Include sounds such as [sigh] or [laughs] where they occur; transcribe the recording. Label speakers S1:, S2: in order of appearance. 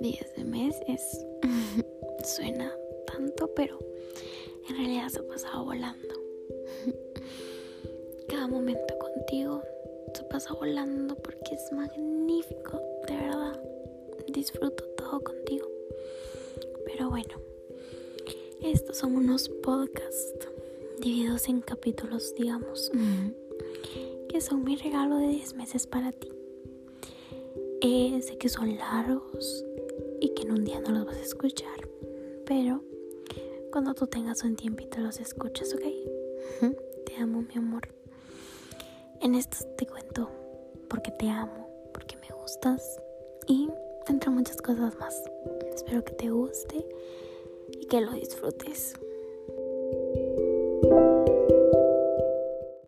S1: 10 de meses. [laughs] Suena tanto, pero en realidad se ha pasado volando. [laughs] Cada momento contigo se pasa volando porque es magnífico, de verdad. Disfruto todo contigo. Pero bueno, estos son unos podcasts divididos en capítulos, digamos, que son mi regalo de 10 meses para ti. Eh, sé que son largos y que en un día no los vas a escuchar, pero cuando tú tengas un tiempito los escuchas, ¿ok? Te amo, mi amor. En esto te cuento porque te amo, porque me gustas y entre muchas cosas más. Espero que te guste y que lo disfrutes.